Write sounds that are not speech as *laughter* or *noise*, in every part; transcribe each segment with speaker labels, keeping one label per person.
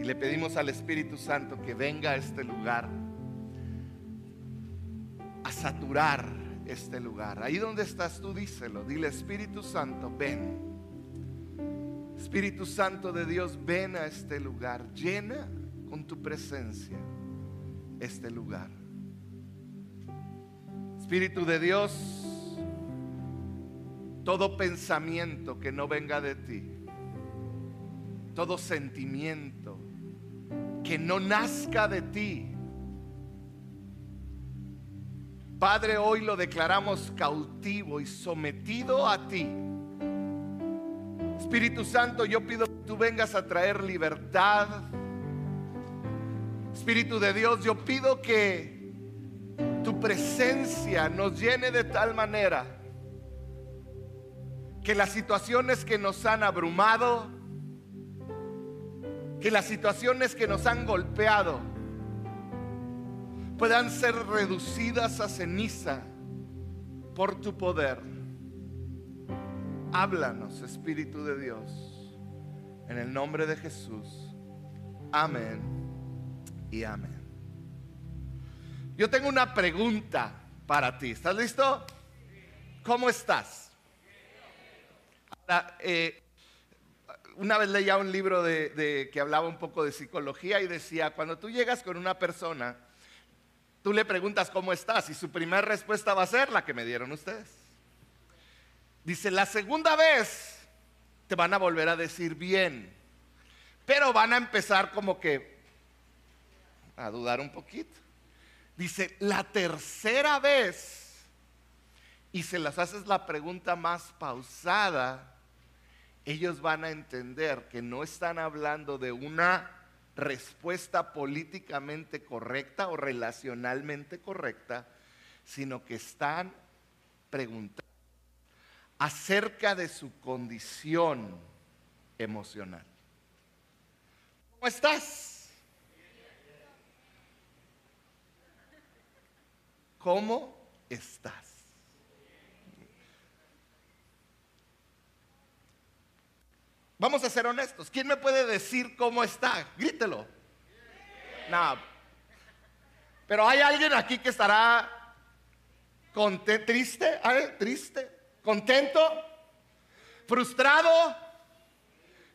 Speaker 1: y le pedimos al Espíritu Santo que venga a este lugar a saturar este lugar. Ahí donde estás tú díselo, dile Espíritu Santo, ven. Espíritu Santo de Dios, ven a este lugar, llena con tu presencia este lugar. Espíritu de Dios, todo pensamiento que no venga de ti, todo sentimiento que no nazca de ti, Padre, hoy lo declaramos cautivo y sometido a ti. Espíritu Santo, yo pido que tú vengas a traer libertad. Espíritu de Dios, yo pido que tu presencia nos llene de tal manera que las situaciones que nos han abrumado, que las situaciones que nos han golpeado, puedan ser reducidas a ceniza por tu poder. Háblanos, Espíritu de Dios, en el nombre de Jesús. Amén y amén. Yo tengo una pregunta para ti. ¿Estás listo? ¿Cómo estás? Eh, una vez leía un libro de, que hablaba un poco de psicología y decía, cuando tú llegas con una persona, Tú le preguntas cómo estás y su primera respuesta va a ser la que me dieron ustedes. Dice, la segunda vez te van a volver a decir bien, pero van a empezar como que a dudar un poquito. Dice, la tercera vez, y se las haces la pregunta más pausada, ellos van a entender que no están hablando de una respuesta políticamente correcta o relacionalmente correcta, sino que están preguntando acerca de su condición emocional. ¿Cómo estás? ¿Cómo estás? Vamos a ser honestos. ¿Quién me puede decir cómo está? Grítelo. Pero hay alguien aquí que estará triste, triste, contento, frustrado.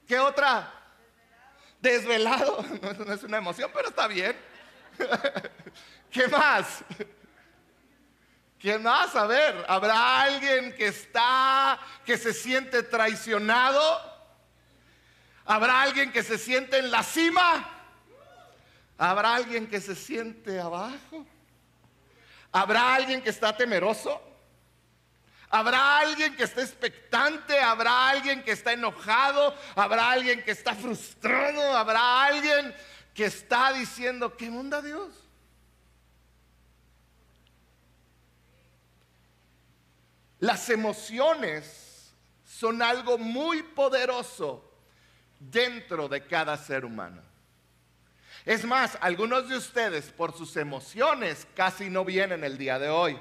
Speaker 1: ¿Qué otra? Desvelado. *laughs* No es una emoción, pero está bien. *laughs* ¿Qué más? ¿Quién más? A ver, ¿habrá alguien que está, que se siente traicionado? Habrá alguien que se siente en la cima. Habrá alguien que se siente abajo. Habrá alguien que está temeroso. Habrá alguien que está expectante, habrá alguien que está enojado, habrá alguien que está frustrado, habrá alguien que está diciendo, ¿qué onda Dios? Las emociones son algo muy poderoso dentro de cada ser humano. Es más, algunos de ustedes por sus emociones casi no vienen el día de hoy.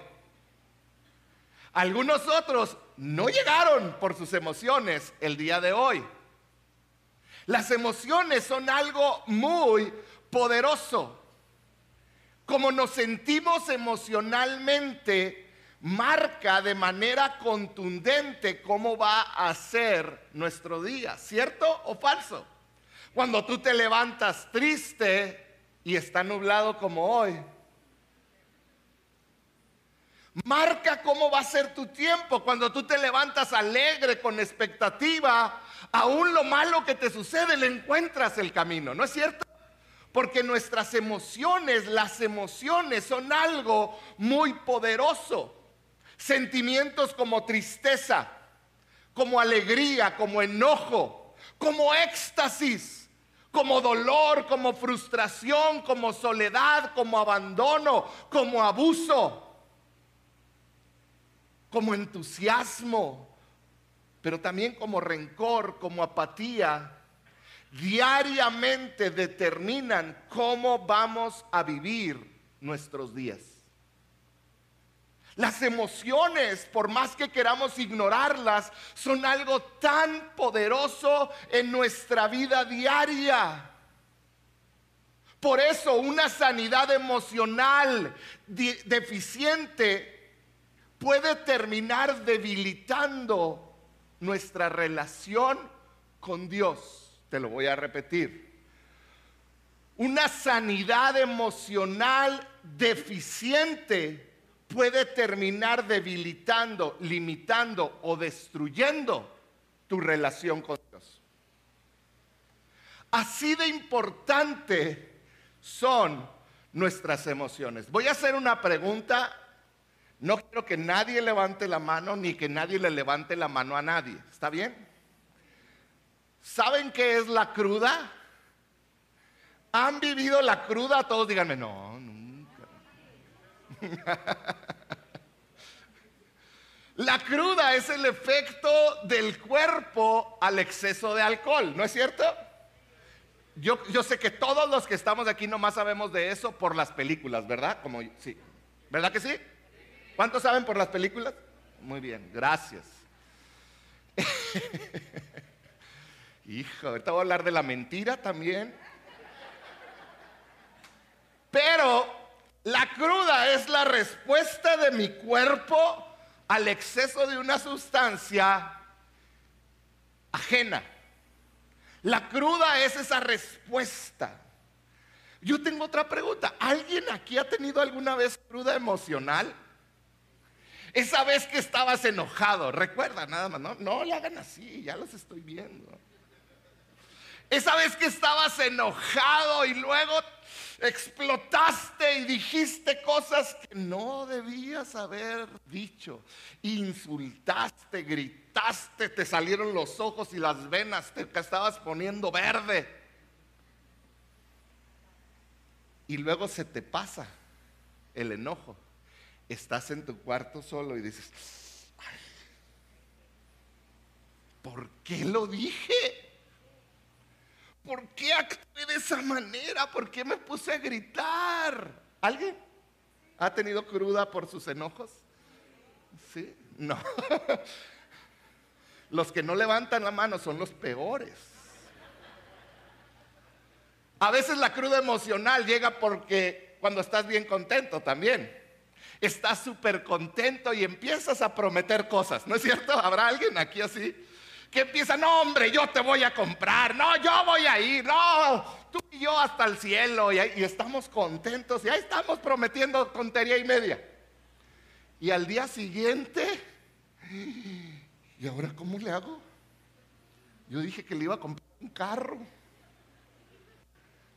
Speaker 1: Algunos otros no llegaron por sus emociones el día de hoy. Las emociones son algo muy poderoso. Como nos sentimos emocionalmente, marca de manera contundente cómo va a ser nuestro día, ¿cierto o falso? Cuando tú te levantas triste y está nublado como hoy, marca cómo va a ser tu tiempo. Cuando tú te levantas alegre, con expectativa, aún lo malo que te sucede, le encuentras el camino, ¿no es cierto? Porque nuestras emociones, las emociones son algo muy poderoso. Sentimientos como tristeza, como alegría, como enojo, como éxtasis, como dolor, como frustración, como soledad, como abandono, como abuso, como entusiasmo, pero también como rencor, como apatía, diariamente determinan cómo vamos a vivir nuestros días. Las emociones, por más que queramos ignorarlas, son algo tan poderoso en nuestra vida diaria. Por eso una sanidad emocional deficiente puede terminar debilitando nuestra relación con Dios. Te lo voy a repetir. Una sanidad emocional deficiente puede terminar debilitando, limitando o destruyendo tu relación con Dios. Así de importante son nuestras emociones. Voy a hacer una pregunta. No quiero que nadie levante la mano ni que nadie le levante la mano a nadie. ¿Está bien? ¿Saben qué es la cruda? ¿Han vivido la cruda? Todos díganme, no. *laughs* la cruda es el efecto del cuerpo al exceso de alcohol, ¿no es cierto? Yo, sé que todos los que estamos aquí nomás sabemos de eso por las películas, ¿verdad? Como sí. ¿Verdad que sí? ¿Cuántos saben por las películas? Muy bien, gracias. *laughs* Hijo, ahorita voy a hablar de la mentira también. Pero la cruda es la respuesta de mi cuerpo al exceso de una sustancia ajena. La cruda es esa respuesta. Yo tengo otra pregunta. ¿Alguien aquí ha tenido alguna vez cruda emocional? Esa vez que estabas enojado, recuerda nada más, no, no le hagan así, ya los estoy viendo. Esa vez que estabas enojado y luego explotaste y dijiste cosas que no debías haber dicho. Insultaste, gritaste, te salieron los ojos y las venas, te estabas poniendo verde. Y luego se te pasa el enojo. Estás en tu cuarto solo y dices, ¿por qué lo dije? ¿Por qué actué de esa manera? ¿Por qué me puse a gritar? ¿Alguien ha tenido cruda por sus enojos? ¿Sí? No. *laughs* Los que no levantan la mano son los peores. A veces la cruda emocional llega porque cuando estás bien contento también. Estás súper contento y empiezas a prometer cosas, ¿no es cierto? ¿Habrá alguien aquí así? Que empieza, no hombre, yo te voy a comprar, no, yo voy a ir, no, tú y yo hasta el cielo, y, estamos contentos, y ahí estamos prometiendo tontería y media. Y al día siguiente, ¿y ahora cómo le hago? Yo dije que le iba a comprar un carro.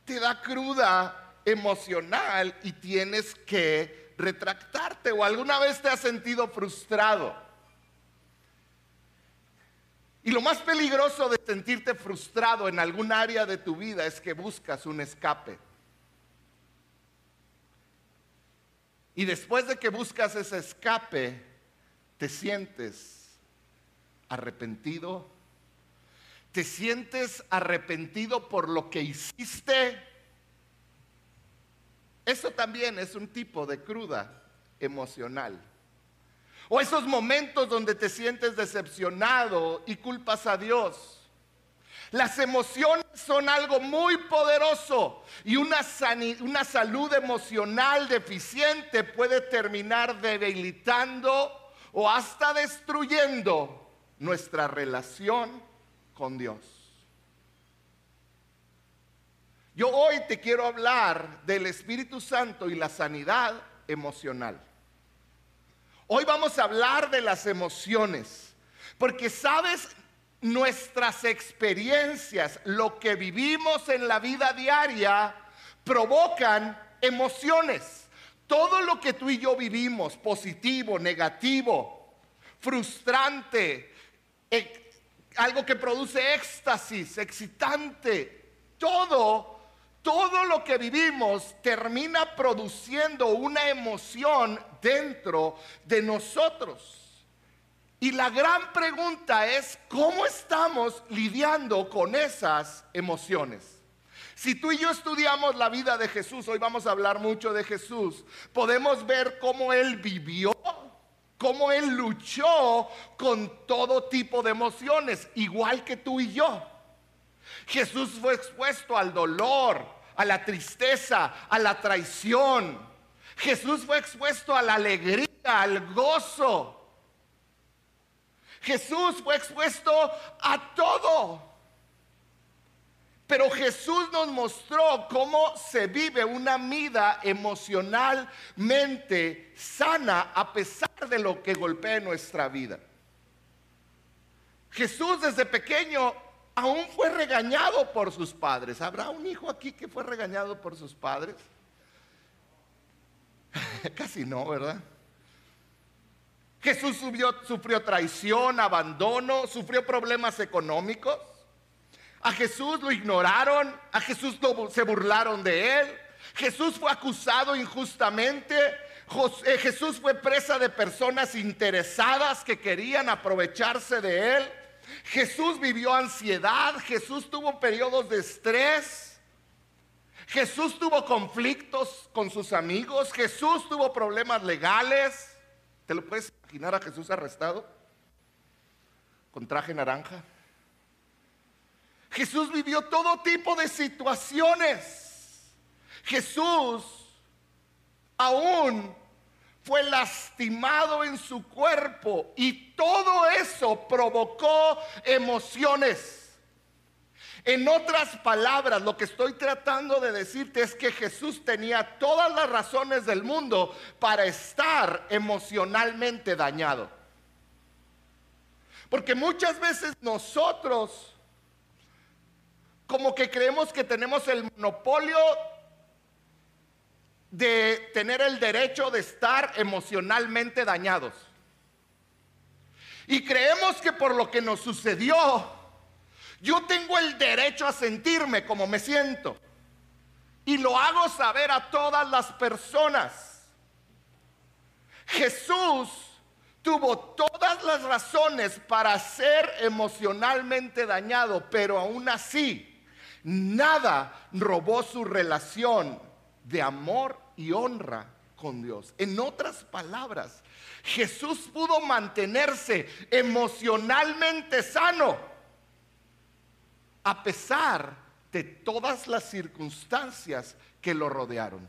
Speaker 1: Te da cruda emocional y tienes que retractarte. ¿O alguna vez te has sentido frustrado? Y lo más peligroso de sentirte frustrado en algún área de tu vida es que buscas un escape. Y después de que buscas ese escape, te sientes arrepentido. Te sientes arrepentido por lo que hiciste. Eso también es un tipo de cruda emocional. O esos momentos donde te sientes decepcionado y culpas a Dios. Las emociones son algo muy poderoso y una, una, salud emocional deficiente puede terminar debilitando o hasta destruyendo nuestra relación con Dios. Yo hoy te quiero hablar del Espíritu Santo y la sanidad emocional. Hoy vamos a hablar de las emociones, porque sabes, nuestras experiencias, lo que vivimos en la vida diaria, provocan emociones. Todo lo que tú y yo vivimos, positivo, negativo, frustrante, e, algo que produce éxtasis, excitante, todo todo lo que vivimos termina produciendo una emoción dentro de nosotros. Y la gran pregunta es, ¿cómo estamos lidiando con esas emociones? Si tú y yo estudiamos la vida de Jesús, hoy vamos a hablar mucho de Jesús, podemos ver cómo Él vivió, cómo Él luchó con todo tipo de emociones, igual que tú y yo. Jesús fue expuesto al dolor, a la tristeza, a la traición. Jesús fue expuesto a la alegría, al gozo. Jesús fue expuesto a todo. Pero Jesús nos mostró cómo se vive una vida emocionalmente sana a pesar de lo que golpea nuestra vida. Jesús desde pequeño aún fue regañado por sus padres. ¿Habrá un hijo aquí que fue regañado por sus padres? *laughs* Casi no, ¿verdad? Jesús sufrió traición, abandono, sufrió problemas económicos. A Jesús lo ignoraron, a Jesús se burlaron de él. Jesús fue acusado injustamente. Eh, Jesús fue presa de personas interesadas que querían aprovecharse de él. Jesús vivió ansiedad, Jesús tuvo periodos de estrés. Jesús tuvo conflictos con sus amigos, Jesús tuvo problemas legales. ¿Te lo puedes imaginar a Jesús arrestado? Con traje naranja. Jesús vivió todo tipo de situaciones. Jesús aún fue lastimado en su cuerpo y todo eso provocó emociones. En otras palabras, lo que estoy tratando de decirte es que Jesús tenía todas las razones del mundo para estar emocionalmente dañado. Porque muchas veces nosotros como que creemos que tenemos el monopolio de tener el derecho de estar emocionalmente dañados. Y creemos que por lo que nos sucedió, yo tengo el derecho a sentirme como me siento. Y lo hago saber a todas las personas. Jesús tuvo todas las razones para ser emocionalmente dañado, pero aún así Nada robó su relación de amor y honra con Dios. En otras palabras, Jesús pudo mantenerse emocionalmente sano a pesar de todas las circunstancias que lo rodearon.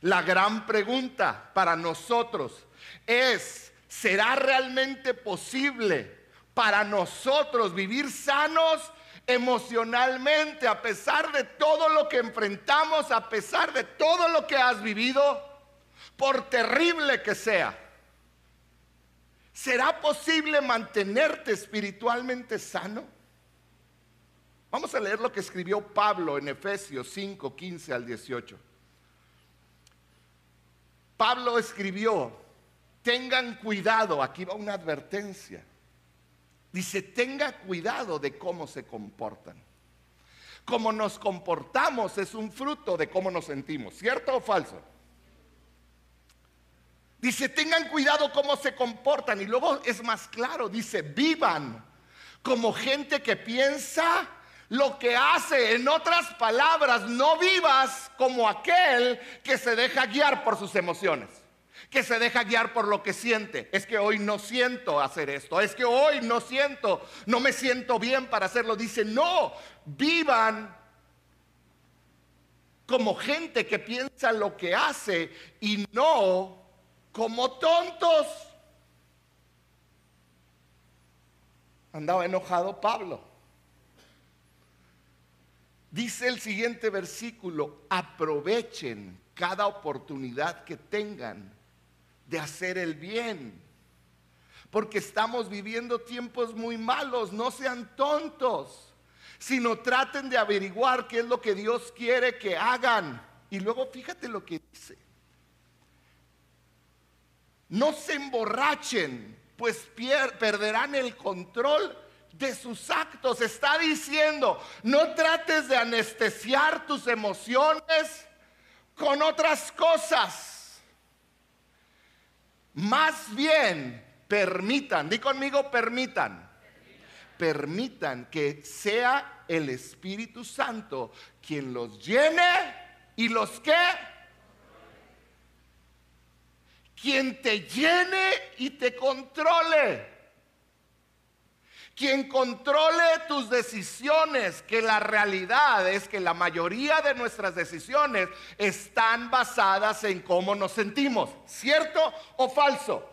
Speaker 1: La gran pregunta para nosotros es, ¿será realmente posible para nosotros vivir sanos emocionalmente, a pesar de todo lo que enfrentamos, a pesar de todo lo que has vivido, por terrible que sea, ¿será posible mantenerte espiritualmente sano? Vamos a leer lo que escribió Pablo en Efesios 5, 15 al 18. Pablo escribió, tengan cuidado, aquí va una advertencia Dice, tenga cuidado de cómo se comportan. Cómo nos comportamos es un fruto de cómo nos sentimos, ¿cierto o falso? Dice, tengan cuidado cómo se comportan. Y luego es más claro, dice, vivan como gente que piensa lo que hace. En otras palabras, no vivas como aquel que se deja guiar por sus emociones que se deja guiar por lo que siente. Es que hoy no siento hacer esto. Es que hoy no siento, no me siento bien para hacerlo. Dice, no, vivan como gente que piensa lo que hace y no como tontos. Andaba enojado Pablo. Dice el siguiente versículo, aprovechen cada oportunidad que tengan de hacer el bien. Porque estamos viviendo tiempos muy malos, no sean tontos, sino traten de averiguar qué es lo que Dios quiere que hagan. Y luego fíjate lo que dice. No se emborrachen, pues perderán el control de sus actos. Está diciendo, no trates de anestesiar tus emociones con otras cosas. Más bien, permitan, di conmigo, permitan. Permitan que sea el Espíritu Santo quien los llene y los que quien te llene y te controle. Quien controle tus decisiones, que la realidad es que la mayoría de nuestras decisiones están basadas en cómo nos sentimos, ¿cierto o falso?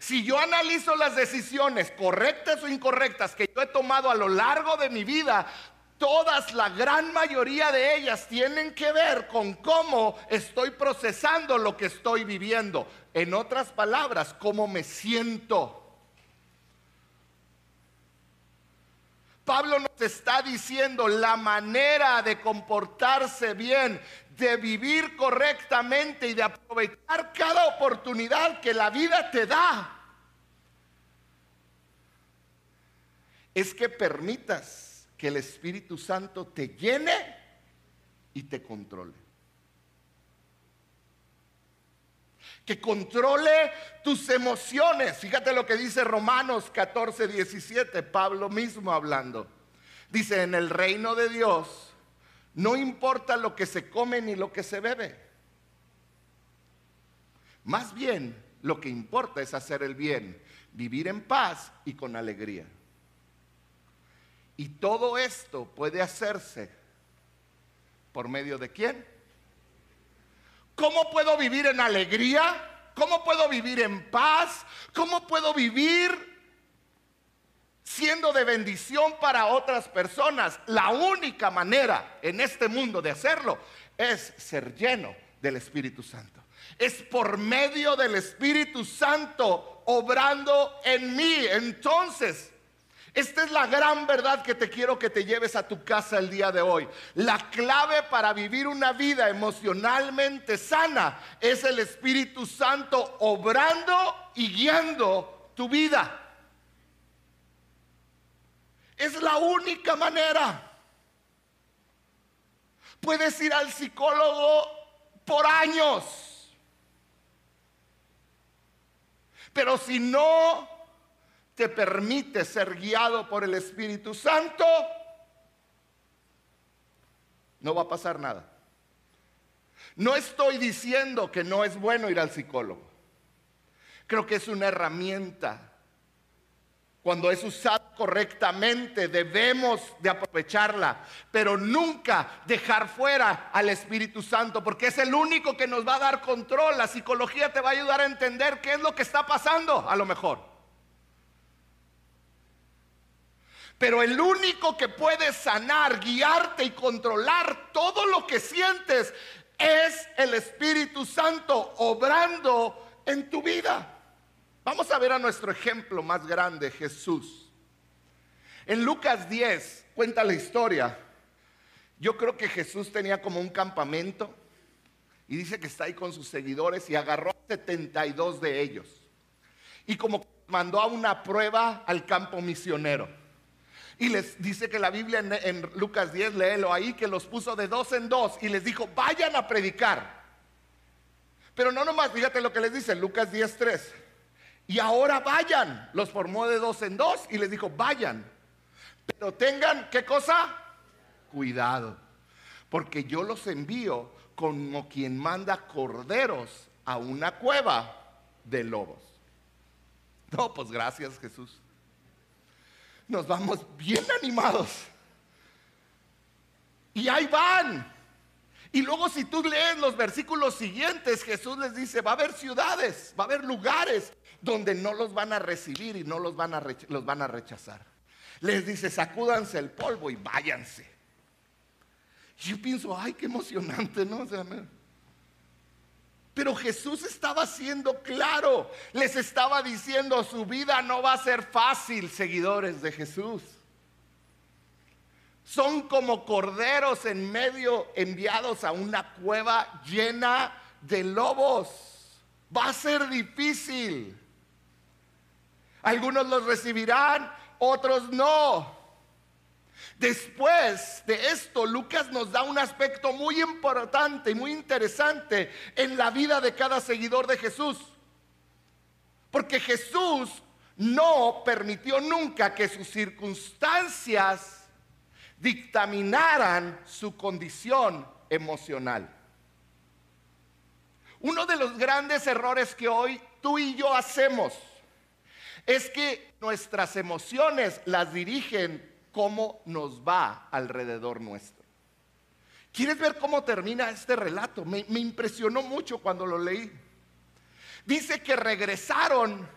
Speaker 1: Si yo analizo las decisiones correctas o incorrectas que yo he tomado a lo largo de mi vida, todas, la gran mayoría de ellas tienen que ver con cómo estoy procesando lo que estoy viviendo. En otras palabras, cómo me siento. Pablo nos está diciendo la manera de comportarse bien, de vivir correctamente y de aprovechar cada oportunidad que la vida te da. Es que permitas que el Espíritu Santo te llene y te controle. Que controle tus emociones. Fíjate lo que dice Romanos 14, 17, Pablo mismo hablando. Dice, en el reino de Dios no importa lo que se come ni lo que se bebe. Más bien, lo que importa es hacer el bien, vivir en paz y con alegría. Y todo esto puede hacerse por medio de quién? ¿Cómo puedo vivir en alegría? ¿Cómo puedo vivir en paz? ¿Cómo puedo vivir siendo de bendición para otras personas? La única manera en este mundo de hacerlo es ser lleno del Espíritu Santo. Es por medio del Espíritu Santo obrando en mí. Entonces, esta es la gran verdad que te quiero que te lleves a tu casa el día de hoy. La clave para vivir una vida emocionalmente sana es el Espíritu Santo obrando y guiando tu vida. Es la única manera. Puedes ir al psicólogo por años. Pero si no te permite ser guiado por el Espíritu Santo, no va a pasar nada. No estoy diciendo que no es bueno ir al psicólogo. Creo que es una herramienta. Cuando es usada correctamente debemos de aprovecharla, pero nunca dejar fuera al Espíritu Santo, porque es el único que nos va a dar control. La psicología te va a ayudar a entender qué es lo que está pasando, a lo mejor. Pero el único que puede sanar, guiarte y controlar todo lo que sientes es el Espíritu Santo obrando en tu vida. Vamos a ver a nuestro ejemplo más grande, Jesús. En Lucas 10 cuenta la historia. Yo creo que Jesús tenía como un campamento y dice que está ahí con sus seguidores y agarró a 72 de ellos. Y como mandó a una prueba al campo misionero. Y les dice que la Biblia en, Lucas 10, léelo ahí, que los puso de dos en dos y les dijo, vayan a predicar. Pero no nomás, fíjate lo que les dice Lucas 10, 3. Y ahora vayan, los formó de dos en dos y les dijo, vayan. Pero tengan, ¿qué cosa? Cuidado, porque yo los envío como quien manda corderos a una cueva de lobos. No, pues gracias Jesús nos vamos bien animados. Y ahí van. Y luego si tú lees los versículos siguientes, Jesús les dice, va a haber ciudades, va a haber lugares donde no los van a recibir y no los van a, los van a rechazar. Les dice, sacúdanse el polvo y váyanse. Yo pienso, ay, qué emocionante, ¿no? O sea, pero Jesús estaba siendo claro, les estaba diciendo, su vida no va a ser fácil, seguidores de Jesús. Son como corderos en medio enviados a una cueva llena de lobos. Va a ser difícil. Algunos los recibirán, otros no. Después de esto, Lucas nos da un aspecto muy importante y muy interesante en la vida de cada seguidor de Jesús. Porque Jesús no permitió nunca que sus circunstancias dictaminaran su condición emocional. Uno de los grandes errores que hoy tú y yo hacemos es que nuestras emociones las dirigen cómo nos va alrededor nuestro. ¿Quieres ver cómo termina este relato? Me, impresionó mucho cuando lo leí. Dice que regresaron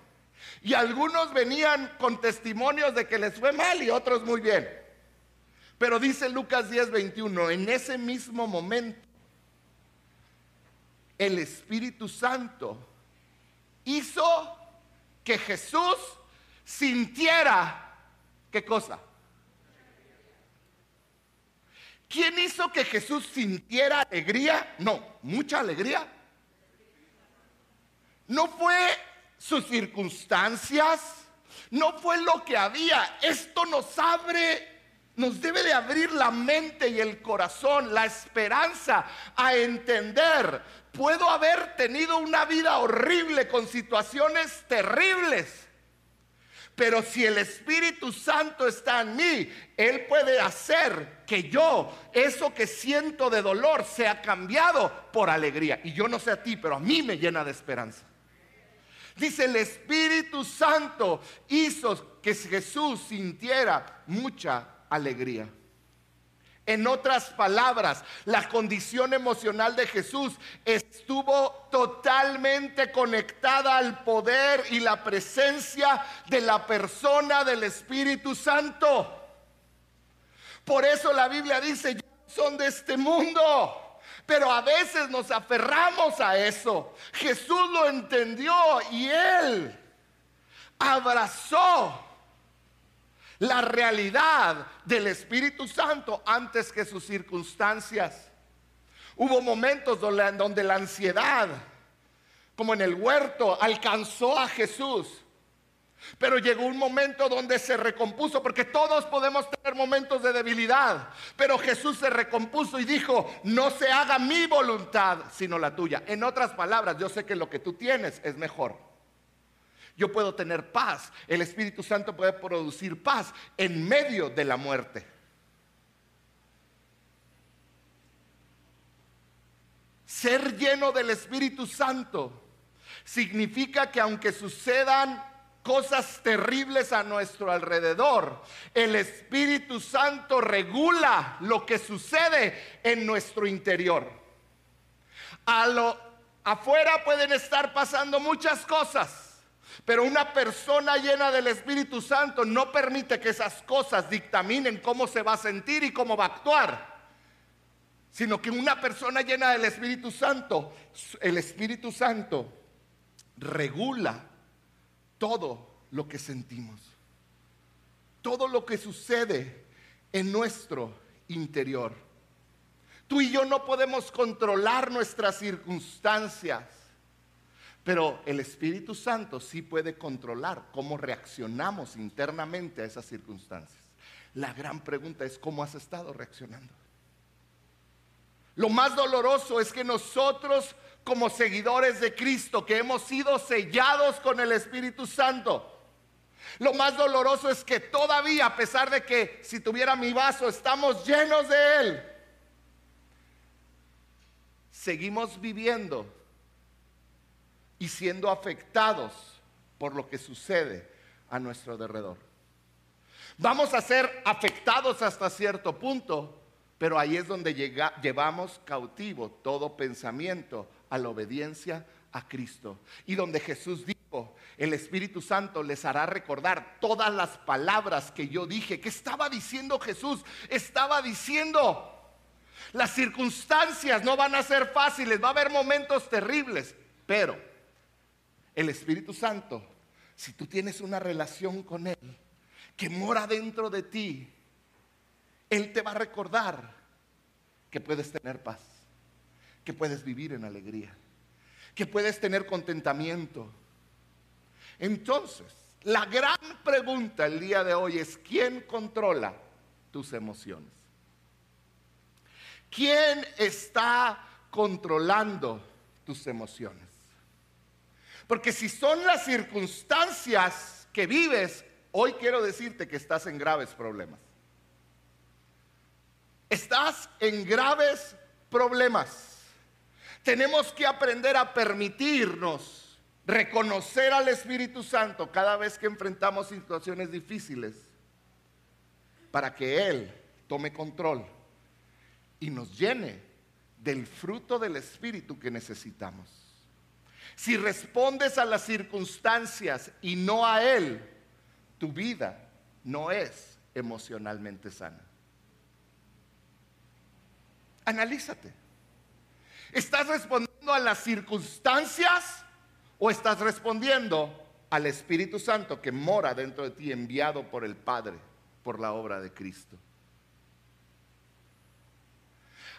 Speaker 1: y algunos venían con testimonios de que les fue mal y otros muy bien. Pero dice Lucas 10, 21, en ese mismo momento, el Espíritu Santo hizo que Jesús sintiera, ¿qué cosa? ¿Quién hizo que Jesús sintiera alegría? No, mucha alegría. No fue sus circunstancias, no fue lo que había. Esto nos abre, nos debe de abrir la mente y el corazón, la esperanza a entender. Puedo haber tenido una vida horrible con situaciones terribles pero si el Espíritu Santo está en mí, Él puede hacer que yo, eso que siento de dolor, sea cambiado por alegría. Y yo no sé a ti, pero a mí me llena de esperanza. Dice, el Espíritu Santo hizo que Jesús sintiera mucha alegría. En otras palabras, la condición emocional de Jesús estuvo totalmente conectada al poder y la presencia de la persona del Espíritu Santo. Por eso la Biblia dice, son de este mundo. Pero a veces nos aferramos a eso. Jesús lo entendió y él abrazó la realidad del Espíritu Santo antes que sus circunstancias. Hubo momentos donde la ansiedad, como en el huerto, alcanzó a Jesús. Pero llegó un momento donde se recompuso, porque todos podemos tener momentos de debilidad. Pero Jesús se recompuso y dijo, no se haga mi voluntad, sino la tuya. En otras palabras, yo sé que lo que tú tienes es mejor yo puedo tener paz. El Espíritu Santo puede producir paz en medio de la muerte. Ser lleno del Espíritu Santo significa que aunque sucedan cosas terribles a nuestro alrededor, el Espíritu Santo regula lo que sucede en nuestro interior. A lo afuera pueden estar pasando muchas cosas pero una persona llena del Espíritu Santo no permite que esas cosas dictaminen cómo se va a sentir y cómo va a actuar. Sino que una persona llena del Espíritu Santo, el Espíritu Santo regula todo lo que sentimos. Todo lo que sucede en nuestro interior. Tú y yo no podemos controlar nuestras circunstancias. Pero el Espíritu Santo sí puede controlar cómo reaccionamos internamente a esas circunstancias. La gran pregunta es cómo has estado reaccionando. Lo más doloroso es que nosotros como seguidores de Cristo, que hemos sido sellados con el Espíritu Santo, lo más doloroso es que todavía, a pesar de que si tuviera mi vaso, estamos llenos de Él, seguimos viviendo y siendo afectados por lo que sucede a nuestro alrededor. Vamos a ser afectados hasta cierto punto, pero ahí es donde llevamos cautivo todo pensamiento a la obediencia a Cristo. Y donde Jesús dijo, el Espíritu Santo les hará recordar todas las palabras que yo dije. ¿Qué estaba diciendo Jesús? Estaba diciendo, las circunstancias no van a ser fáciles, va a haber momentos terribles, pero el Espíritu Santo, si tú tienes una relación con Él, que mora dentro de ti, Él te va a recordar que puedes tener paz, que puedes vivir en alegría, que puedes tener contentamiento. Entonces, la gran pregunta el día de hoy es, ¿quién controla tus emociones? ¿Quién está controlando tus emociones? Porque si son las circunstancias que vives, hoy quiero decirte que estás en graves problemas. Estás en graves problemas. Tenemos que aprender a permitirnos reconocer al Espíritu Santo cada vez que enfrentamos situaciones difíciles para que Él tome control y nos llene del fruto del Espíritu que necesitamos. Si respondes a las circunstancias y no a Él, tu vida no es emocionalmente sana. Analízate. ¿Estás respondiendo a las circunstancias o estás respondiendo al Espíritu Santo que mora dentro de ti, enviado por el Padre, por la obra de Cristo?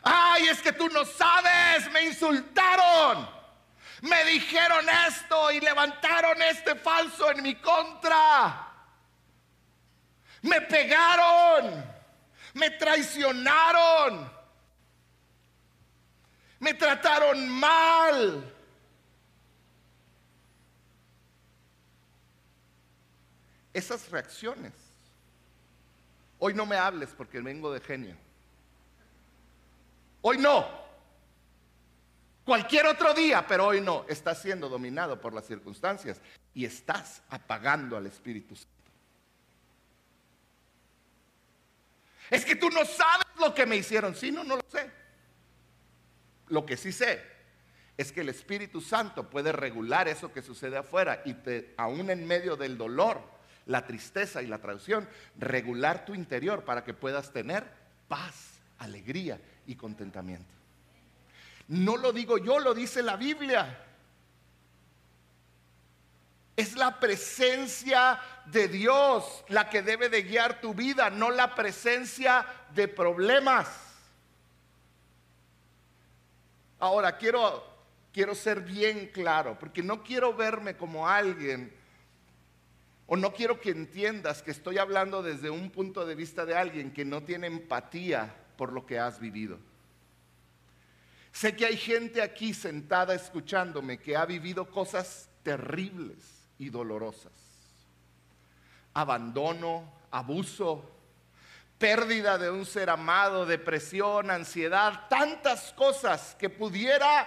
Speaker 1: Ay, es que tú no sabes, me insultaron, me dijeron esto y levantaron este falso en mi contra. Me pegaron, me traicionaron, me trataron mal. Esas reacciones. Hoy no me hables porque vengo de genio. Hoy no. Cualquier otro día, pero hoy no. Estás siendo dominado por las circunstancias y estás apagando al Espíritu Santo. Es que tú no sabes lo que me hicieron. Sí, no, no lo sé. Lo que sí sé es que el Espíritu Santo puede regular eso que sucede afuera y te, aún en medio del dolor, la tristeza y la traducción, regular tu interior para que puedas tener paz, alegría y contentamiento. No lo digo yo, lo dice la Biblia. Es la presencia de Dios la que debe de guiar tu vida, no la presencia de problemas. Ahora, quiero, quiero ser bien claro, porque no quiero verme como alguien, o no quiero que entiendas que estoy hablando desde un punto de vista de alguien que no tiene empatía por lo que has vivido. Sé que hay gente aquí sentada escuchándome que ha vivido cosas terribles y dolorosas. Abandono, abuso, pérdida de un ser amado, depresión, ansiedad, tantas cosas que pudiera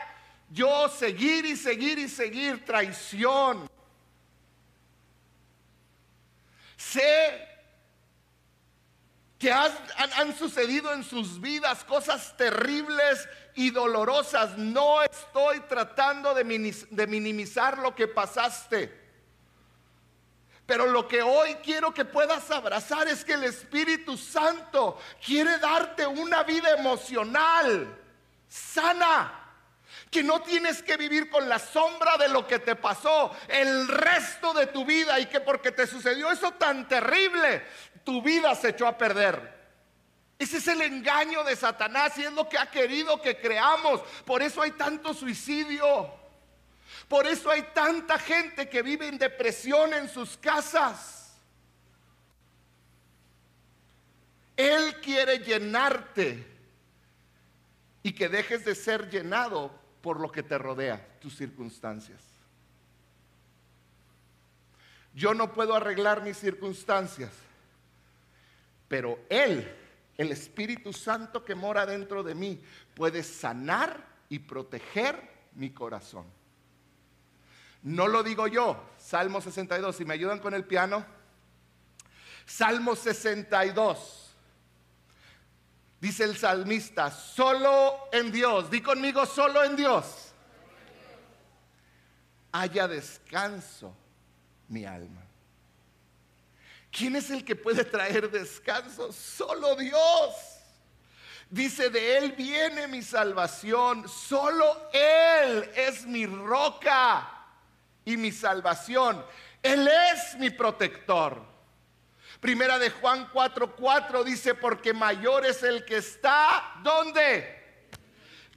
Speaker 1: yo seguir y seguir y seguir, traición. Sé que han, sucedido en sus vidas cosas terribles y dolorosas. No estoy tratando de minimizar lo que pasaste. Pero lo que hoy quiero que puedas abrazar es que el Espíritu Santo quiere darte una vida emocional sana. Que no tienes que vivir con la sombra de lo que te pasó el resto de tu vida y que porque te sucedió eso tan terrible, tu vida se echó a perder. Ese es el engaño de Satanás y es lo que ha querido que creamos. Por eso hay tanto suicidio. Por eso hay tanta gente que vive en depresión en sus casas. Él quiere llenarte y que dejes de ser llenado por lo que te rodea, tus circunstancias. Yo no puedo arreglar mis circunstancias, pero Él, el Espíritu Santo que mora dentro de mí, puede sanar y proteger mi corazón. No lo digo yo. Salmo 62, si me ayudan con el piano. Salmo 62. Dice el salmista, solo en Dios. Di conmigo, solo en Dios. Haya descanso mi alma. ¿Quién es el que puede traer descanso? Solo Dios. Dice, de Él viene mi salvación. Solo Él es mi roca y mi salvación. Él es mi protector. Primera de Juan 4:4 dice, porque mayor es el que está, ¿dónde?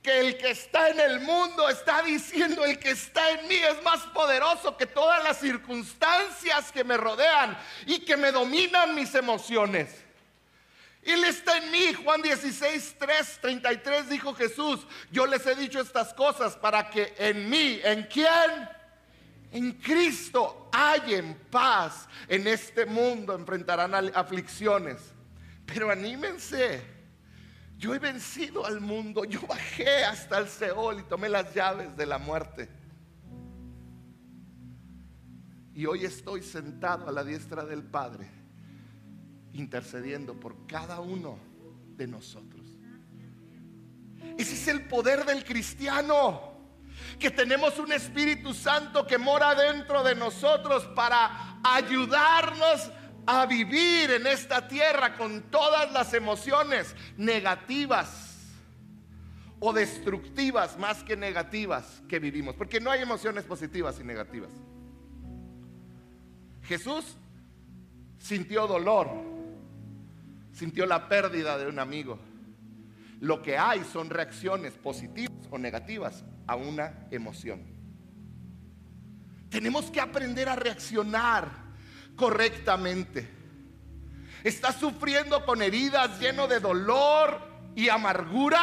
Speaker 1: Que el que está en el mundo está diciendo, el que está en mí es más poderoso que todas las circunstancias que me rodean y que me dominan mis emociones. Él está en mí. Juan 16, 3, 33 dijo Jesús, yo les he dicho estas cosas para que en mí, ¿en quién? En Cristo hay en paz. En este mundo enfrentarán aflicciones. Pero anímense. Yo he vencido al mundo. Yo bajé hasta el Seol y tomé las llaves de la muerte. Y hoy estoy sentado a la diestra del Padre, intercediendo por cada uno de nosotros. Ese es el poder del cristiano. Que tenemos un Espíritu Santo que mora dentro de nosotros para ayudarnos a vivir en esta tierra con todas las emociones negativas o destructivas más que negativas que vivimos. Porque no hay emociones positivas y negativas. Jesús sintió dolor, sintió la pérdida de un amigo. Lo que hay son reacciones positivas o negativas a una emoción. Tenemos que aprender a reaccionar correctamente. ¿Estás sufriendo con heridas lleno de dolor y amargura?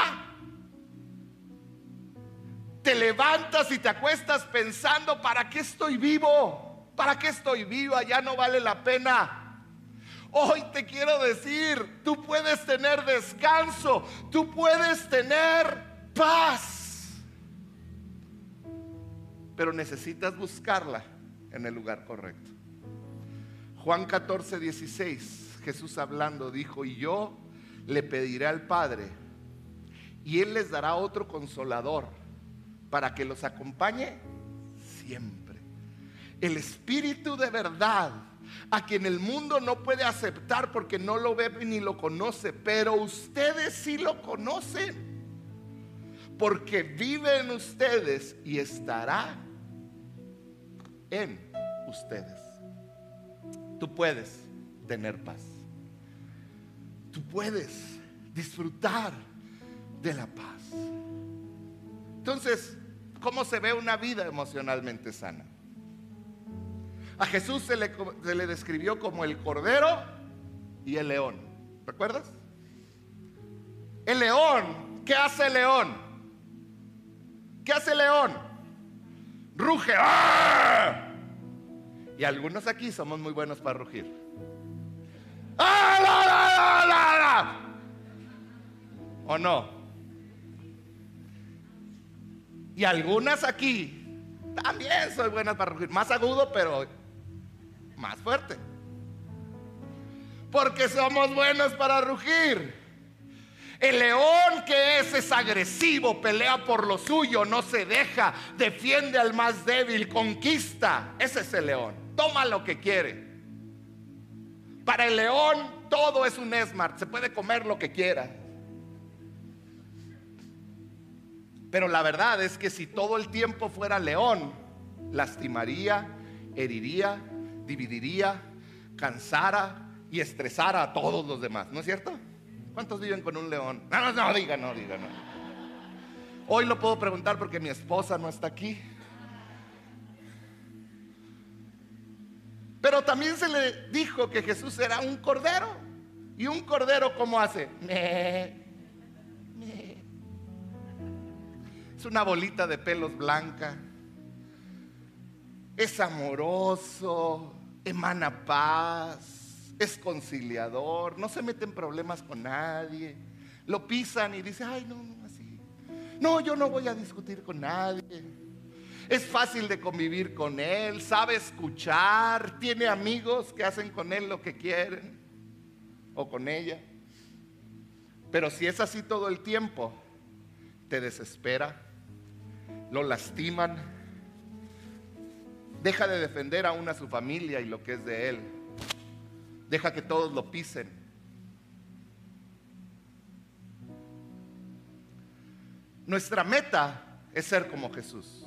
Speaker 1: Te levantas y te acuestas pensando, ¿para qué estoy vivo? ¿Para qué estoy viva? Ya no vale la pena. Hoy te quiero decir, tú puedes tener descanso, tú puedes tener paz, pero necesitas buscarla en el lugar correcto. Juan 14, 16, Jesús hablando dijo, y yo le pediré al Padre, y Él les dará otro consolador para que los acompañe siempre. El Espíritu de verdad a quien el mundo no puede aceptar porque no lo ve ni lo conoce, pero ustedes sí lo conocen. Porque vive en ustedes y estará en ustedes. Tú puedes tener paz. Tú puedes disfrutar de la paz. Entonces, ¿cómo se ve una vida emocionalmente sana? A Jesús se le, describió como el cordero y el león. ¿Recuerdas? El león, ¿qué hace el león? ¿Qué hace el león? Ruge. ¡Ah! Y algunos aquí somos muy buenos para rugir. ¡Ah, ¿O no? Y algunas aquí también soy buenas para rugir. Más agudo, pero más fuerte. Porque somos buenos para rugir. El león que es es agresivo, pelea por lo suyo, no se deja, defiende al más débil, conquista. Ese es el león. Toma lo que quiere. Para el león todo es un smart, se puede comer lo que quiera. Pero la verdad es que si todo el tiempo fuera león, lastimaría, heriría, dividiría, cansara y estresara a todos los demás, ¿no es cierto? ¿Cuántos viven con un león? No, no, no, diga, no, diga, no. Hoy lo puedo preguntar porque mi esposa no está aquí. Pero también se le dijo que Jesús era un cordero. ¿Y un cordero cómo hace? Es una bolita de pelos blanca. Es amoroso emana paz, es conciliador, no se mete en problemas con nadie. Lo pisan y dice, ay, no, no, así. No, yo no voy a discutir con nadie. Es fácil de convivir con él, sabe escuchar, tiene amigos que hacen con él lo que quieren o con ella. Pero si es así todo el tiempo, te desespera, lo lastiman, Deja de defender aún a su familia y lo que es de él. Deja que todos lo pisen. Nuestra meta es ser como Jesús.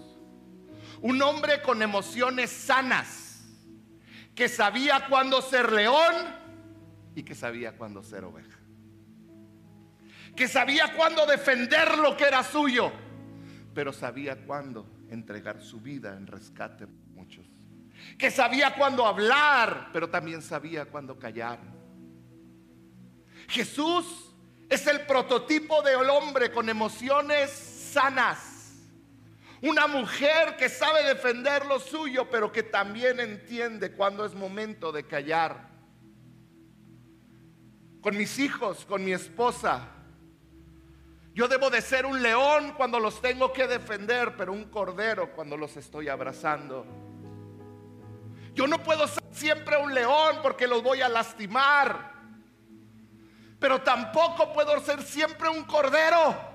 Speaker 1: Un hombre con emociones sanas, que sabía cuándo ser león y que sabía cuándo ser oveja. Que sabía cuándo defender lo que era suyo, pero sabía cuándo entregar su vida en rescate muchos. Que sabía cuándo hablar, pero también sabía cuándo callar. Jesús es el prototipo del hombre con emociones sanas. Una mujer que sabe defender lo suyo, pero que también entiende cuándo es momento de callar. Con mis hijos, con mi esposa, yo debo de ser un león cuando los tengo que defender, pero un cordero cuando los estoy abrazando. Yo no puedo ser siempre un león porque los voy a lastimar. Pero tampoco puedo ser siempre un cordero.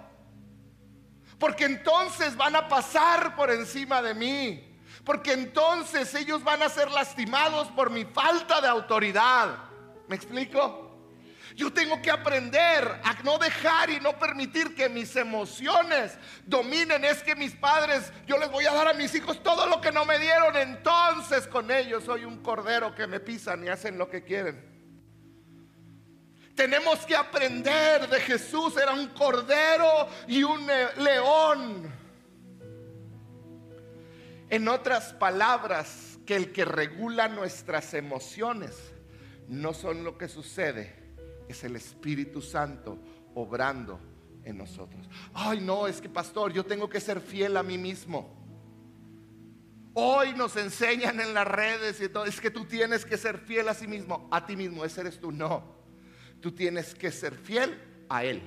Speaker 1: Porque entonces van a pasar por encima de mí. Porque entonces ellos van a ser lastimados por mi falta de autoridad. ¿Me explico? Yo tengo que aprender a no dejar y no permitir que mis emociones dominen. Es que mis padres, yo les voy a dar a mis hijos todo lo que no me dieron. Entonces con ellos soy un cordero que me pisan y hacen lo que quieren. Tenemos que aprender de Jesús. Era un cordero y un león. En otras palabras, que el que regula nuestras emociones no son lo que sucede es el Espíritu Santo obrando en nosotros. Ay, no, es que pastor, yo tengo que ser fiel a mí mismo. Hoy nos enseñan en las redes y todo, es que tú tienes que ser fiel a sí mismo, a ti mismo, ese eres tú. No, tú tienes que ser fiel a Él.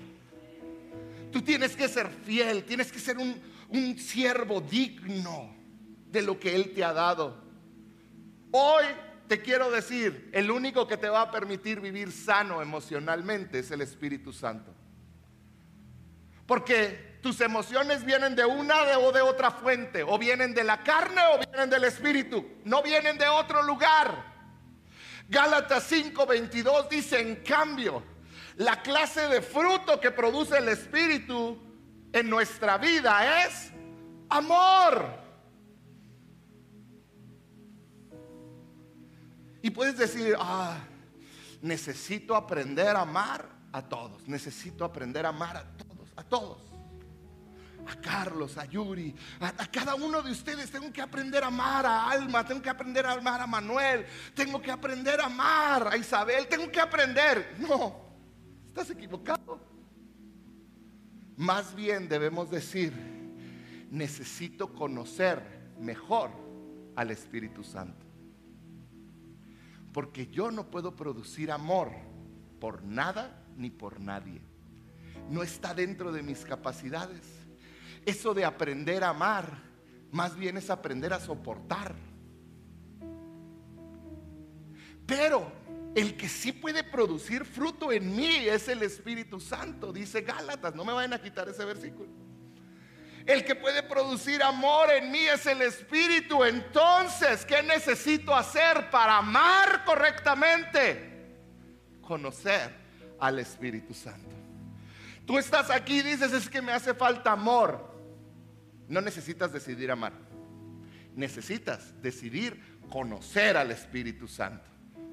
Speaker 1: Tú tienes que ser fiel, tienes que ser un, un siervo digno de lo que Él te ha dado. Hoy te quiero decir, el único que te va a permitir vivir sano emocionalmente es el Espíritu Santo. Porque tus emociones vienen de una o de otra fuente, o vienen de la carne o vienen del Espíritu, no vienen de otro lugar. Gálatas 5:22 dice, en cambio, la clase de fruto que produce el Espíritu en nuestra vida es amor Y puedes decir, ah, necesito aprender a amar a todos. Necesito aprender a amar a todos, a todos. A Carlos, a Yuri, a, cada uno de ustedes tengo que aprender a amar a Alma, tengo que aprender a amar a Manuel, tengo que aprender a amar a Isabel, tengo que aprender. No, estás equivocado. Más bien debemos decir, necesito conocer mejor al Espíritu Santo. Porque yo no puedo producir amor por nada ni por nadie. No está dentro de mis capacidades. Eso de aprender a amar, más bien es aprender a soportar. Pero el que sí puede producir fruto en mí es el Espíritu Santo, dice Gálatas. No me vayan a quitar ese versículo. El que puede producir amor en mí es el Espíritu. Entonces, ¿qué necesito hacer para amar correctamente? Conocer al Espíritu Santo. Tú estás aquí y dices, es que me hace falta amor. No necesitas decidir amar. Necesitas decidir conocer al Espíritu Santo.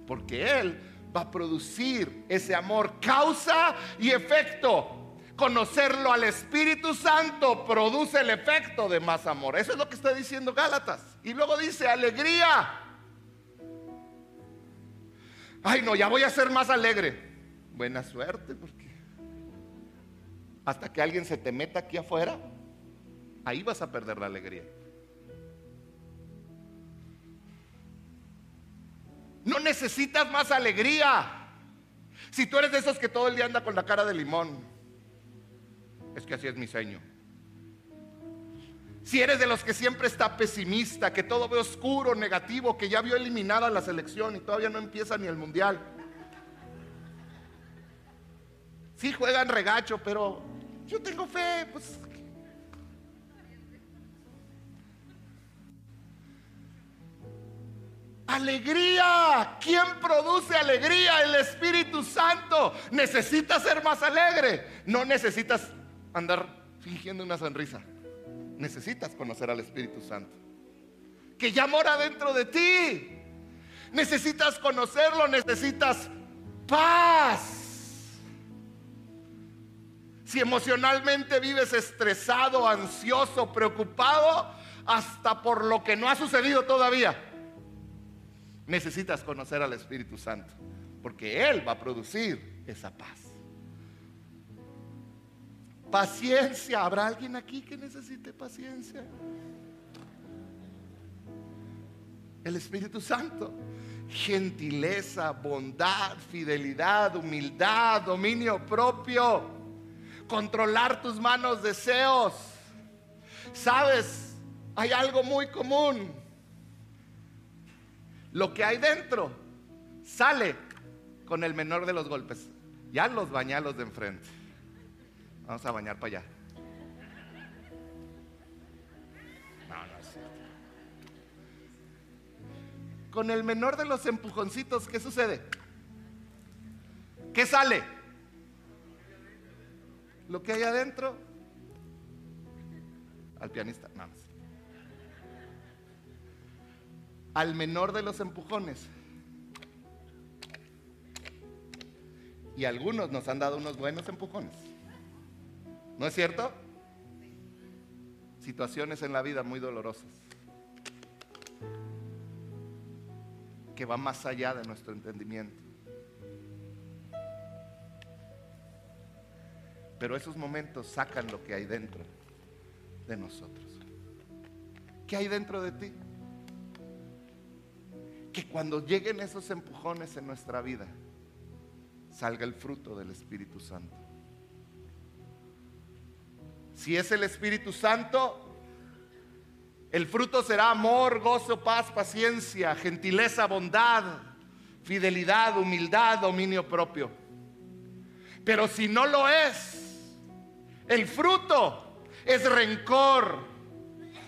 Speaker 1: Porque Él va a producir ese amor, causa y efecto conocerlo al Espíritu Santo produce el efecto de más amor. Eso es lo que está diciendo Gálatas. Y luego dice, alegría. Ay, no, ya voy a ser más alegre. Buena suerte, porque hasta que alguien se te meta aquí afuera, ahí vas a perder la alegría. No necesitas más alegría. Si tú eres de esos que todo el día anda con la cara de limón, es que así es mi seño. Si eres de los que siempre está pesimista, que todo ve oscuro, negativo, que ya vio eliminada la selección y todavía no empieza ni el mundial. Sí juegan regacho, pero yo tengo fe, pues Alegría. ¿Quién produce alegría? El Espíritu Santo. ¿Necesitas ser más alegre? No necesitas andar fingiendo una sonrisa. Necesitas conocer al Espíritu Santo. Que ya mora dentro de ti. Necesitas conocerlo, necesitas paz. Si emocionalmente vives estresado, ansioso, preocupado, hasta por lo que no ha sucedido todavía, necesitas conocer al Espíritu Santo, porque Él va a producir esa paz. Paciencia. ¿Habrá alguien aquí que necesite paciencia? El Espíritu Santo. Gentileza, bondad, fidelidad, humildad, dominio propio. Controlar tus manos deseos. Sabes, hay algo muy común. Lo que hay dentro sale con el menor de los golpes. Ya los bañé los de enfrente. Vamos a bañar para allá. No, no es cierto. Con el menor de los empujoncitos, ¿qué sucede? ¿Qué sale? Lo que hay adentro. Al pianista, nada más. Al menor de los empujones. Y algunos nos han dado unos buenos empujones. ¿No es cierto? Situaciones en la vida muy dolorosas. Que van más allá de nuestro entendimiento. Pero esos momentos sacan lo que hay dentro de nosotros. ¿Qué hay dentro de ti? Que cuando lleguen esos empujones en nuestra vida, salga el fruto del Espíritu Santo. Si es el Espíritu Santo, el fruto será amor, gozo, paz, paciencia, gentileza, bondad, fidelidad, humildad, dominio propio. Pero si no lo es, el fruto es rencor,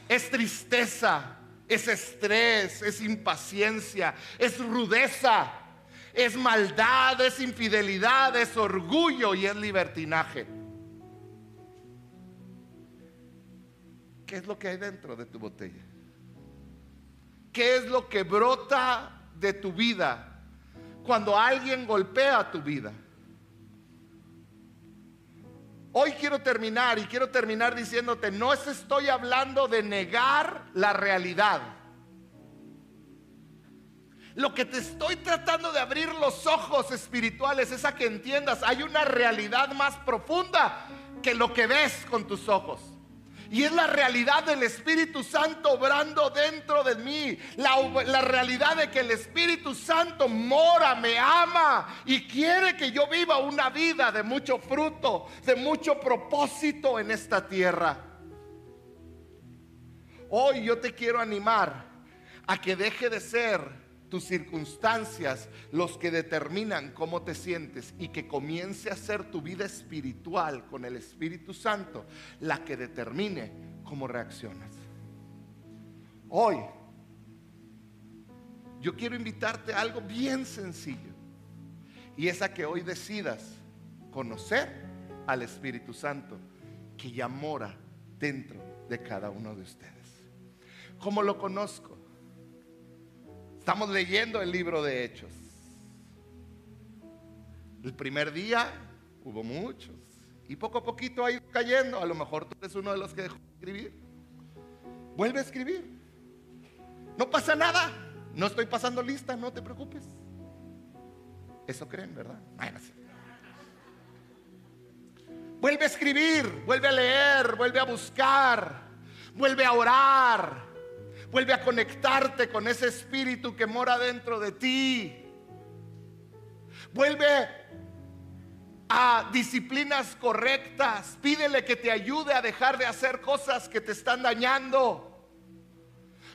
Speaker 1: es tristeza, es estrés, es impaciencia, es rudeza, es maldad, es infidelidad, es orgullo y es libertinaje. ¿Qué es lo que hay dentro de tu botella? ¿Qué es lo que brota de tu vida cuando alguien golpea tu vida? Hoy quiero terminar y quiero terminar diciéndote, no es estoy hablando de negar la realidad. Lo que te estoy tratando de abrir los ojos espirituales es a que entiendas, hay una realidad más profunda que lo que ves con tus ojos. Y es la realidad del Espíritu Santo obrando dentro de mí. La, realidad de que el Espíritu Santo mora, me ama y quiere que yo viva una vida de mucho fruto, de mucho propósito en esta tierra. Hoy yo te quiero animar a que deje de ser tus circunstancias los que determinan cómo te sientes y que comience a ser tu vida espiritual con el Espíritu Santo la que determine cómo reaccionas. Hoy yo quiero invitarte a algo bien sencillo y es a que hoy decidas conocer al Espíritu Santo que ya mora dentro de cada uno de ustedes. ¿Cómo lo conozco? Estamos leyendo el libro de Hechos. El primer día hubo muchos. Y poco a poquito ha ido cayendo. A lo mejor tú eres uno de los que dejó de escribir. Vuelve a escribir. No pasa nada. No estoy pasando lista, no te preocupes. Eso creen, ¿verdad? Vuelve a escribir, vuelve a leer, vuelve a buscar, vuelve a orar Vuelve a conectarte con ese espíritu que mora dentro de ti. Vuelve a disciplinas correctas. Pídele que te ayude a dejar de hacer cosas que te están dañando.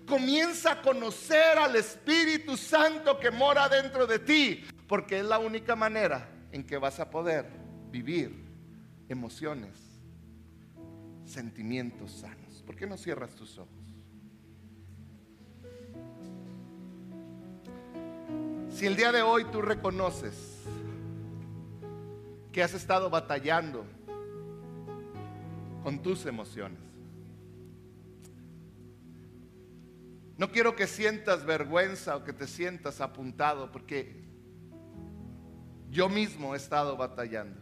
Speaker 1: Comienza a conocer al Espíritu Santo que mora dentro de ti, porque es la única manera en que vas a poder vivir emociones, sentimientos sanos. ¿Por qué no cierras tus ojos? Si el día de hoy tú reconoces que has estado batallando con tus emociones, no quiero que sientas vergüenza o que te sientas apuntado, porque yo mismo he estado batallando.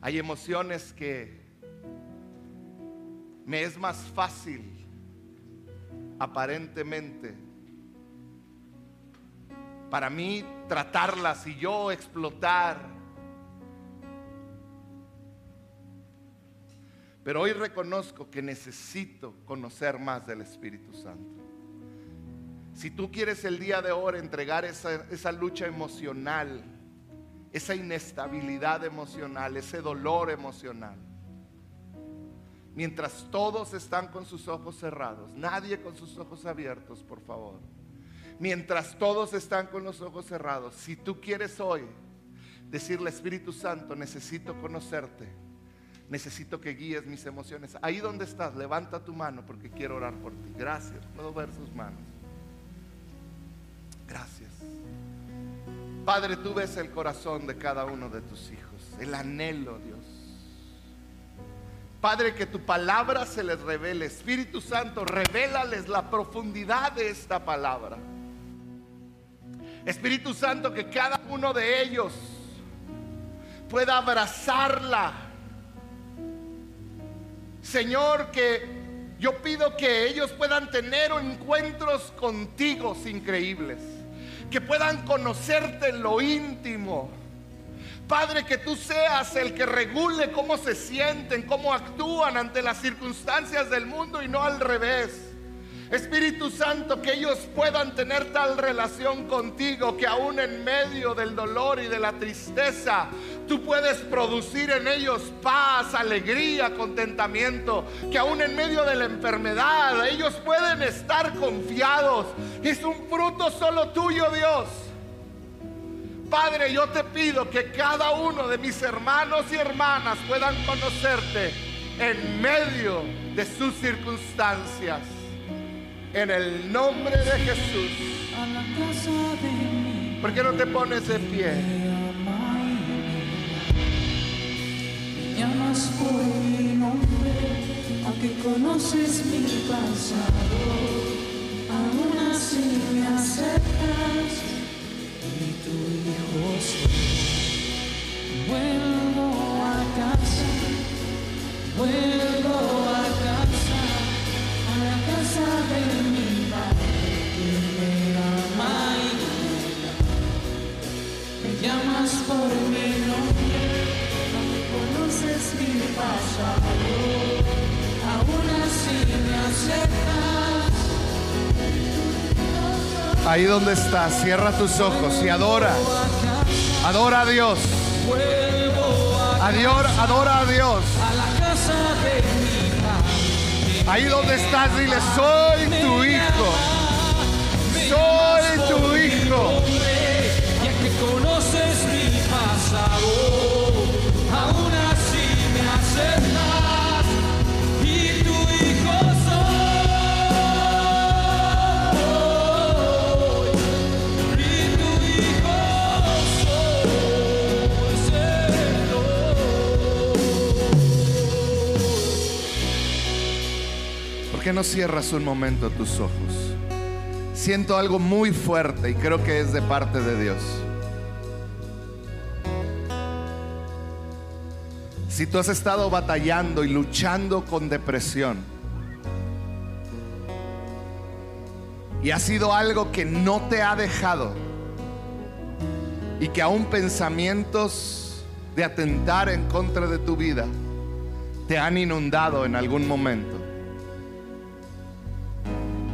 Speaker 1: Hay emociones que me es más fácil aparentemente para mí tratarlas y yo explotar. Pero hoy reconozco que necesito conocer más del Espíritu Santo. Si tú quieres el día de hoy entregar esa, esa lucha emocional, esa inestabilidad emocional, ese dolor emocional, mientras todos están con sus ojos cerrados, nadie con sus ojos abiertos, por favor. Mientras todos están con los ojos cerrados, si tú quieres hoy decirle Espíritu Santo, necesito conocerte, necesito que guíes mis emociones, ahí donde estás, levanta tu mano porque quiero orar por ti. Gracias, puedo ver sus manos. Gracias. Padre, tú ves el corazón de cada uno de tus hijos, el anhelo, Dios. Padre, que tu palabra se les revele. Espíritu Santo, revélales la profundidad de esta palabra. Espíritu Santo, que cada uno de ellos pueda abrazarla. Señor, que yo pido que ellos puedan tener encuentros contigo increíbles, que puedan conocerte en lo íntimo. Padre, que tú seas el que regule cómo se sienten, cómo actúan ante las circunstancias del mundo y no al revés. Espíritu Santo, que ellos puedan tener tal relación contigo que aún en medio del dolor y de la tristeza, tú puedes producir en ellos paz, alegría, contentamiento, que aún en medio de la enfermedad ellos pueden estar confiados. Es un fruto solo tuyo, Dios. Padre, yo te pido que cada uno de mis hermanos y hermanas puedan conocerte en medio de sus circunstancias. En el nombre de Jesús. ¿Por qué no te pones de pie?
Speaker 2: Llamas por mi nombre, aunque conoces mi pasado, aún así me aceptas y tu hijo soy. Vuelvo a casa, vuelvo
Speaker 1: Ahí donde estás, cierra tus ojos y adora. Adora a Dios.
Speaker 2: Vuelvo a,
Speaker 1: Adora, a Dios. Ahí donde estás, dile, soy tu hijo. Soy tu hijo.
Speaker 2: Ya que conoces mi pasado,
Speaker 1: ¿Por qué no cierras un momento tus ojos? Siento algo muy fuerte y creo que es de parte de Dios. Si tú has estado batallando y luchando con depresión y ha sido algo que no te ha dejado y que aún pensamientos de atentar en contra de tu vida te han inundado en algún momento.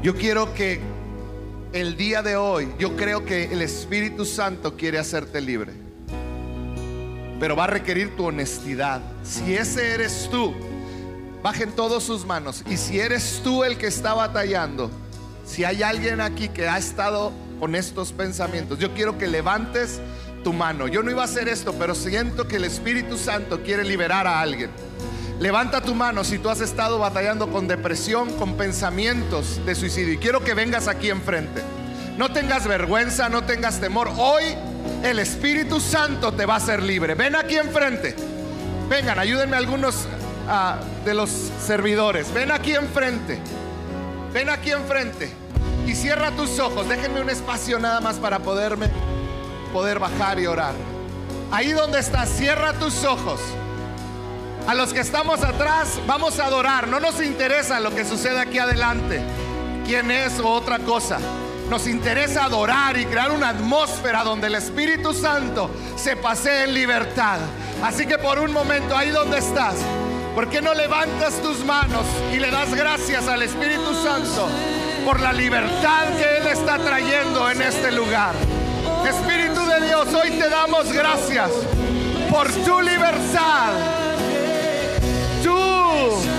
Speaker 1: Yo quiero que el día de hoy, yo creo que el Espíritu Santo quiere hacerte libre. Pero va a requerir tu honestidad. Si ese eres tú, bajen todos sus manos. Y si eres tú el que está batallando, si hay alguien aquí que ha estado con estos pensamientos, yo quiero que levantes tu mano. Yo no iba a hacer esto, pero siento que el Espíritu Santo quiere liberar a alguien. Levanta tu mano si tú has estado batallando con depresión, con pensamientos de suicidio. Y quiero que vengas aquí enfrente. No tengas vergüenza, no tengas temor. Hoy el Espíritu Santo te va a hacer libre. Ven aquí enfrente. Vengan, ayúdenme algunos ah, de los servidores. Ven aquí enfrente. Ven aquí enfrente. Y cierra tus ojos. Déjenme un espacio nada más para poderme poder bajar y orar. Ahí donde estás, cierra tus ojos. A los que estamos atrás, vamos a adorar. No nos interesa lo que sucede aquí adelante, quién es o otra cosa. Nos interesa adorar y crear una atmósfera donde el Espíritu Santo se pasee en libertad. Así que por un momento, ahí donde estás, ¿por qué no levantas tus manos y le das gracias al Espíritu Santo por la libertad que Él está trayendo en este lugar? Espíritu de Dios, hoy te damos gracias por tu libertad. Tú